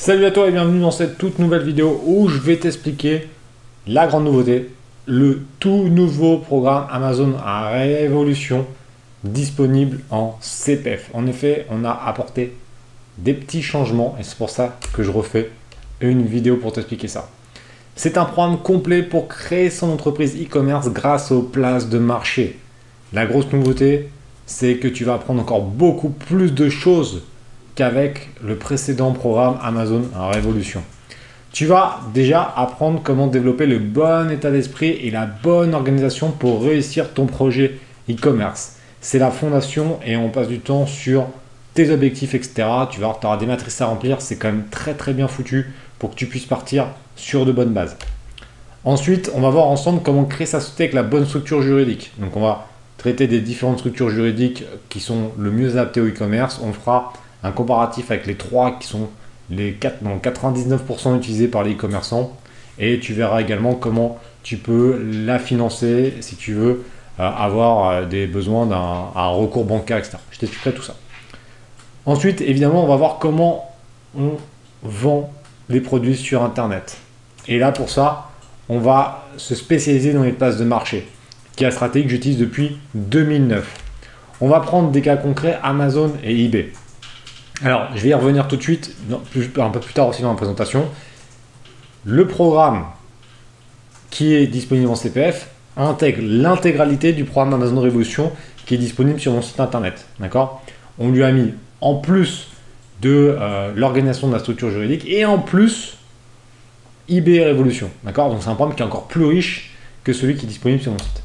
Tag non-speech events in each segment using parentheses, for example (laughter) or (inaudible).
Salut à toi et bienvenue dans cette toute nouvelle vidéo où je vais t'expliquer la grande nouveauté, le tout nouveau programme Amazon à révolution disponible en CPF. En effet, on a apporté des petits changements et c'est pour ça que je refais une vidéo pour t'expliquer ça. C'est un programme complet pour créer son entreprise e-commerce grâce aux places de marché. La grosse nouveauté, c'est que tu vas apprendre encore beaucoup plus de choses qu'avec le précédent programme Amazon Révolution. Tu vas déjà apprendre comment développer le bon état d'esprit et la bonne organisation pour réussir ton projet e-commerce. C'est la fondation et on passe du temps sur tes objectifs, etc. Tu vas avoir des matrices à remplir, c'est quand même très très bien foutu pour que tu puisses partir sur de bonnes bases. Ensuite, on va voir ensemble comment créer sa société avec la bonne structure juridique. Donc on va traiter des différentes structures juridiques qui sont le mieux adaptées au e-commerce. On fera un comparatif avec les trois qui sont les 4, 99% utilisés par les e-commerçants. Et tu verras également comment tu peux la financer si tu veux euh, avoir euh, des besoins d'un recours bancaire, etc. Je t'expliquerai tout ça. Ensuite, évidemment, on va voir comment on vend les produits sur Internet. Et là, pour ça, on va se spécialiser dans les places de marché, qui est la stratégie que j'utilise depuis 2009. On va prendre des cas concrets Amazon et eBay. Alors, je vais y revenir tout de suite, un peu plus tard aussi dans la présentation. Le programme qui est disponible en CPF intègre l'intégralité du programme Amazon Révolution qui est disponible sur mon site internet. D'accord? On lui a mis en plus de euh, l'organisation de la structure juridique et en plus eBay Révolution. D'accord? Donc c'est un programme qui est encore plus riche que celui qui est disponible sur mon site.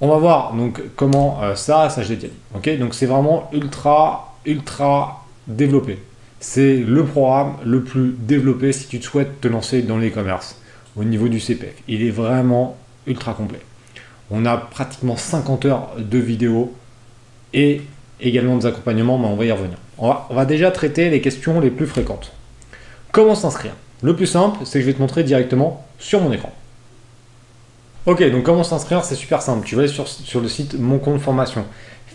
On va voir donc comment euh, ça, ça je. Ok? Donc c'est vraiment ultra ultra développé. C'est le programme le plus développé si tu te souhaites te lancer dans l'e-commerce au niveau du CPF. Il est vraiment ultra complet. On a pratiquement 50 heures de vidéos et également des accompagnements, mais on va y revenir. On va, on va déjà traiter les questions les plus fréquentes. Comment s'inscrire? Le plus simple, c'est que je vais te montrer directement sur mon écran. Ok, donc comment s'inscrire C'est super simple. Tu vas sur, sur le site Mon compte formation.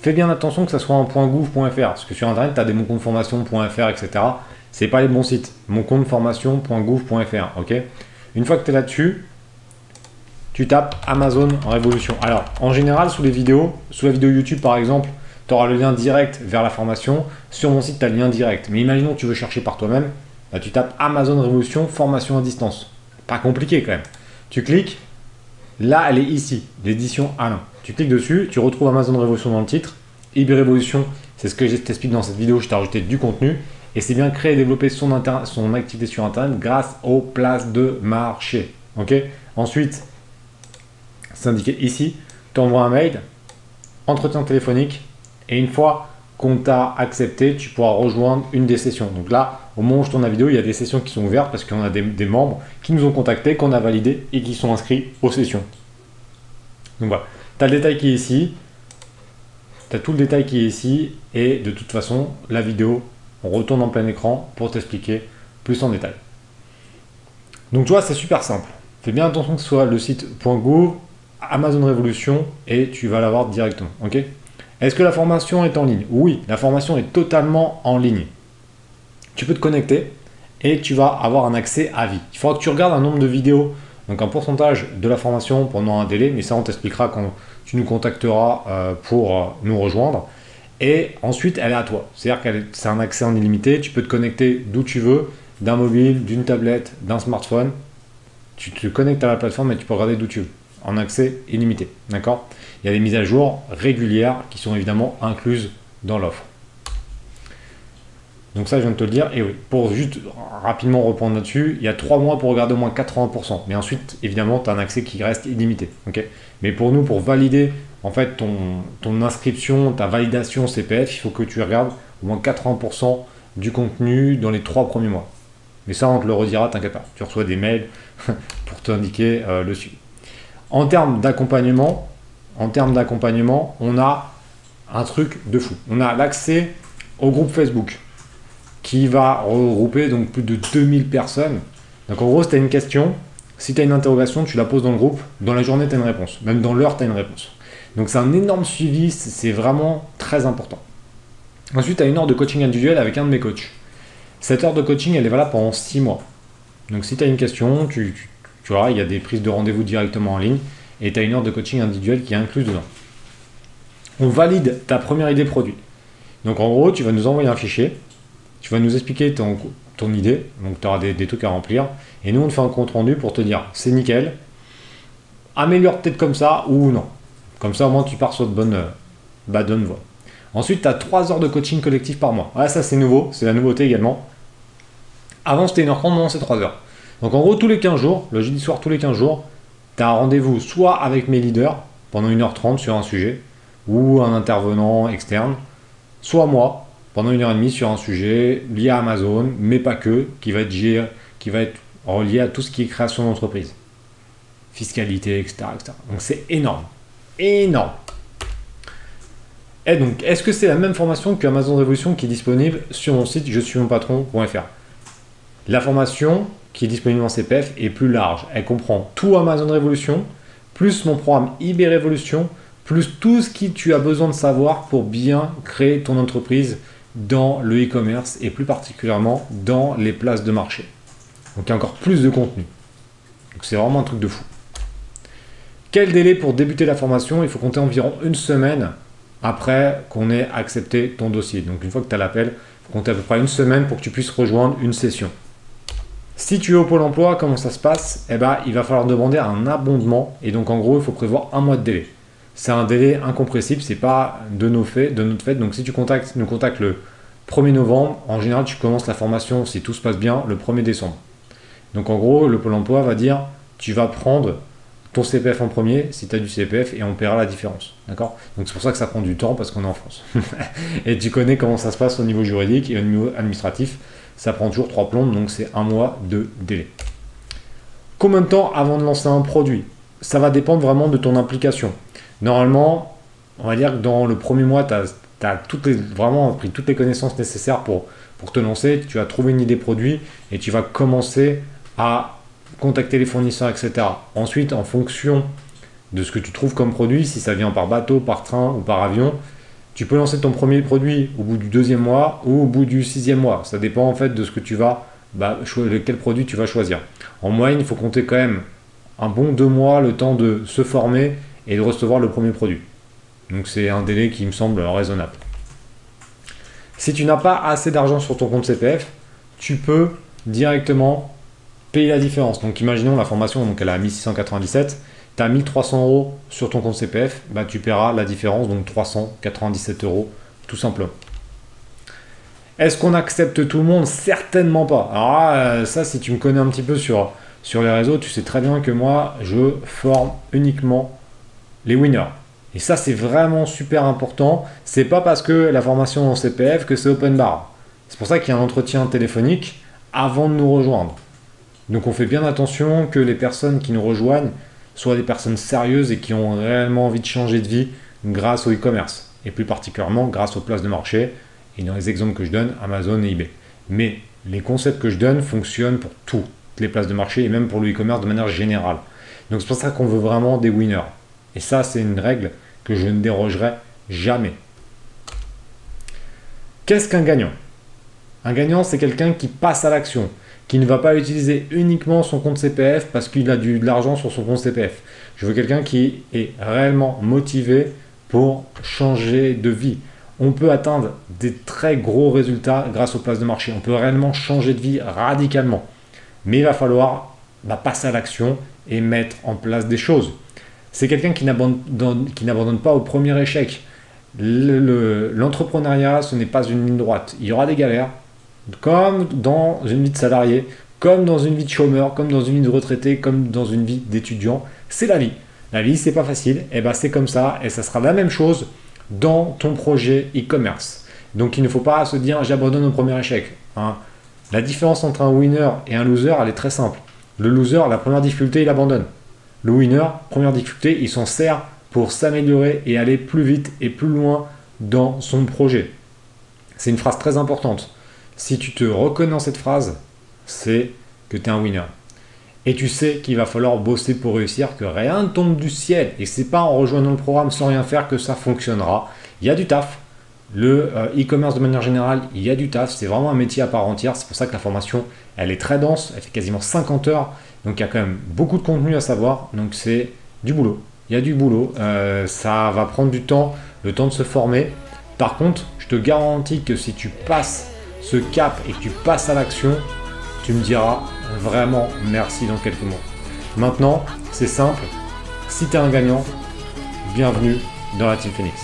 Fais bien attention que ça soit un .gouv.fr, parce que sur internet, tu as des moncompteformation.fr, etc. C'est pas les bons sites. moncompteformation.gouv.fr, ok? Une fois que tu es là-dessus, tu tapes Amazon révolution. Alors, en général, sous les vidéos, sous la vidéo YouTube par exemple, tu auras le lien direct vers la formation. Sur mon site, tu as le lien direct. Mais imaginons que tu veux chercher par toi-même, bah, tu tapes Amazon Révolution, formation à distance. Pas compliqué quand même. Tu cliques, là, elle est ici, l'édition Alain. Tu cliques dessus, tu retrouves Amazon Révolution dans le titre. eBay Révolution, c'est ce que je t'explique dans cette vidéo, je t'ai rajouté du contenu. Et c'est bien créer et développer son, son activité sur Internet grâce aux places de marché. Ok? Ensuite, c'est indiqué ici, tu envoies un mail, entretien téléphonique, et une fois qu'on t'a accepté, tu pourras rejoindre une des sessions. Donc là, au moment où je tourne la vidéo, il y a des sessions qui sont ouvertes parce qu'on a des, membres qui nous ont contactés, qu'on a validés et qui sont inscrits aux sessions. Donc voilà. Tu as le détail qui est ici. Tu as tout le détail qui est ici. Et de toute façon, la vidéo, on retourne en plein écran pour t'expliquer plus en détail. Donc tu vois, c'est super simple. Fais bien attention que ce soit le site .gouv, Amazon Révolution, et tu vas l'avoir directement. Ok? Est-ce que la formation est en ligne? Oui, la formation est totalement en ligne. Tu peux te connecter et tu vas avoir un accès à vie. Il faudra que tu regardes un nombre de vidéos donc un pourcentage de la formation pendant un délai, mais ça on t'expliquera quand tu nous contacteras euh, pour euh, nous rejoindre. Et ensuite, elle est à toi. C'est-à-dire que c'est un accès en illimité. Tu peux te connecter d'où tu veux, d'un mobile, d'une tablette, d'un smartphone. Tu te connectes à la plateforme et tu peux regarder d'où tu veux, en accès illimité. D'accord? Il y a des mises à jour régulières qui sont évidemment incluses dans l'offre. Donc ça, je viens de te le dire. Et oui, pour juste rapidement reprendre là-dessus, il y a trois mois pour regarder au moins 80%. Mais ensuite, évidemment, tu as un accès qui reste illimité. ok? Mais pour nous, pour valider en fait ton, inscription, ta validation CPF, il faut que tu regardes au moins 80% du contenu dans les trois premiers mois. Mais ça, on te le redira, t'inquiète pas. Tu reçois des mails (laughs) pour t'indiquer euh, le suivi. En termes d'accompagnement, en termes d'accompagnement, on a un truc de fou. On a l'accès au groupe Facebook qui va regrouper donc plus de 2000 personnes. Donc en gros, si tu as une question, si tu as une interrogation, tu la poses dans le groupe, dans la journée, tu as une réponse. Même dans l'heure, tu as une réponse. Donc c'est un énorme suivi, c'est vraiment très important. Ensuite, tu as une heure de coaching individuel avec un de mes coachs. Cette heure de coaching, elle est valable pendant 6 mois. Donc si tu as une question, tu, tu, vois, il y a des prises de rendez-vous directement en ligne et tu as une heure de coaching individuelle qui est incluse dedans. On valide ta première idée produit. Donc en gros, tu vas nous envoyer un fichier, tu vas nous expliquer ton, idée, donc tu auras des, trucs à remplir, et nous on te fait un compte rendu pour te dire c'est nickel, améliore peut-être comme ça ou non. Comme ça au moins tu pars sur de bonne, euh, bah, bonne voie. Ensuite, tu as 3 heures de coaching collectif par mois. Ouais, ça c'est nouveau, c'est la nouveauté également. Avant c'était 1h30, maintenant c'est 3 heures. Donc en gros, tous les 15 jours, le jeudi soir, tous les 15 jours, tu as un rendez-vous soit avec mes leaders pendant 1h30 sur un sujet, ou un intervenant externe, soit moi pendant 1h30 sur un sujet lié à Amazon, mais pas que, qui va être, qui va être relié à tout ce qui est création d'entreprise, fiscalité, etc. Donc c'est énorme. Énorme. Et donc, est-ce que c'est la même formation que Amazon Révolution qui est disponible sur mon site je suis mon patron.fr La formation qui est disponible en CPF est plus large. Elle comprend tout Amazon Révolution, plus mon programme eBay Révolution, plus tout ce que tu as besoin de savoir pour bien créer ton entreprise dans le e-commerce et plus particulièrement dans les places de marché. Donc il y a encore plus de contenu. C'est vraiment un truc de fou. Quel délai pour débuter la formation? Il faut compter environ une semaine après qu'on ait accepté ton dossier. Donc une fois que tu as l'appel, il faut compter à peu près une semaine pour que tu puisses rejoindre une session. Si tu es au pôle emploi, comment ça se passe? Eh ben, il va falloir demander un abondement et donc en gros, il faut prévoir un mois de délai. C'est un délai incompressible, c'est pas de nos faits, de notre fait. Donc si tu contactes, nous contactes le 1er novembre, en général, tu commences la formation si tout se passe bien le 1er décembre. Donc en gros, le pôle emploi va dire tu vas prendre ton CPF en premier si tu as du CPF et on paiera la différence. D'accord? Donc c'est pour ça que ça prend du temps parce qu'on est en France. (laughs) et tu connais comment ça se passe au niveau juridique et au niveau administratif. Ça prend toujours trois plombes, donc c'est un mois de délai. Combien de temps avant de lancer un produit? Ça va dépendre vraiment de ton implication. Normalement, on va dire que dans le premier mois, tu as, vraiment pris toutes les connaissances nécessaires pour, pour te lancer. Tu as trouvé une idée produit et tu vas commencer à contacter les fournisseurs, etc. Ensuite, en fonction de ce que tu trouves comme produit, si ça vient par bateau, par train ou par avion, tu peux lancer ton premier produit au bout du deuxième mois ou au bout du sixième mois. Ça dépend en fait de ce que tu vas, bah, quel produit tu vas choisir. En moyenne, il faut compter quand même un bon deux mois le temps de se former et de recevoir le premier produit. Donc c'est un délai qui me semble raisonnable. Si tu n'as pas assez d'argent sur ton compte CPF, tu peux directement payer la différence. Donc imaginons la formation, donc elle a 1697, tu as 1300 euros sur ton compte CPF, bah, tu paieras la différence, donc 397 euros, tout simplement. Est-ce qu'on accepte tout le monde? Certainement pas. Alors euh, ça, si tu me connais un petit peu sur, sur les réseaux, tu sais très bien que moi, je forme uniquement les winners. Et ça, c'est vraiment super important. C'est pas parce que la formation en CPF que c'est open bar. C'est pour ça qu'il y a un entretien téléphonique avant de nous rejoindre. Donc on fait bien attention que les personnes qui nous rejoignent soient des personnes sérieuses et qui ont réellement envie de changer de vie grâce au e-commerce. Et plus particulièrement grâce aux places de marché. Et dans les exemples que je donne, Amazon et eBay. Mais les concepts que je donne fonctionnent pour toutes les places de marché et même pour le e-commerce de manière générale. Donc c'est pour ça qu'on veut vraiment des winners. Et ça, c'est une règle que je ne dérogerai jamais. Qu'est-ce qu'un gagnant? Un gagnant, c'est quelqu'un qui passe à l'action qui ne va pas utiliser uniquement son compte CPF parce qu'il a de l'argent sur son compte CPF. Je veux quelqu'un qui est réellement motivé pour changer de vie. On peut atteindre des très gros résultats grâce aux places de marché. On peut réellement changer de vie radicalement. Mais il va falloir bah, passer à l'action et mettre en place des choses. C'est quelqu'un qui n'abandonne pas au premier échec. L'entrepreneuriat, ce n'est pas une ligne droite. Il y aura des galères, comme dans une vie de salarié, comme dans une vie de chômeur, comme dans une vie de retraité, comme dans une vie d'étudiant. C'est la vie. La vie, c'est pas facile, et ben c'est comme ça, et ça sera la même chose dans ton projet e-commerce. Donc il ne faut pas se dire j'abandonne au premier échec. Hein. La différence entre un winner et un loser, elle est très simple. Le loser, la première difficulté, il abandonne. Le winner, première difficulté, il s'en sert pour s'améliorer et aller plus vite et plus loin dans son projet. C'est une phrase très importante. Si tu te reconnais dans cette phrase, c'est que tu es un winner. Et tu sais qu'il va falloir bosser pour réussir, que rien ne tombe du ciel. Et c'est pas en rejoignant le programme sans rien faire que ça fonctionnera. Il y a du taf. Le euh, e-commerce de manière générale, il y a du taf, c'est vraiment un métier à part entière, c'est pour ça que la formation, elle est très dense, elle fait quasiment 50 heures, donc il y a quand même beaucoup de contenu à savoir, donc c'est du boulot. Il y a du boulot, euh, ça va prendre du temps, le temps de se former. Par contre, je te garantis que si tu passes ce cap et que tu passes à l'action, tu me diras vraiment merci dans quelques mois. Maintenant, c'est simple, si tu es un gagnant, bienvenue dans la Team Phoenix.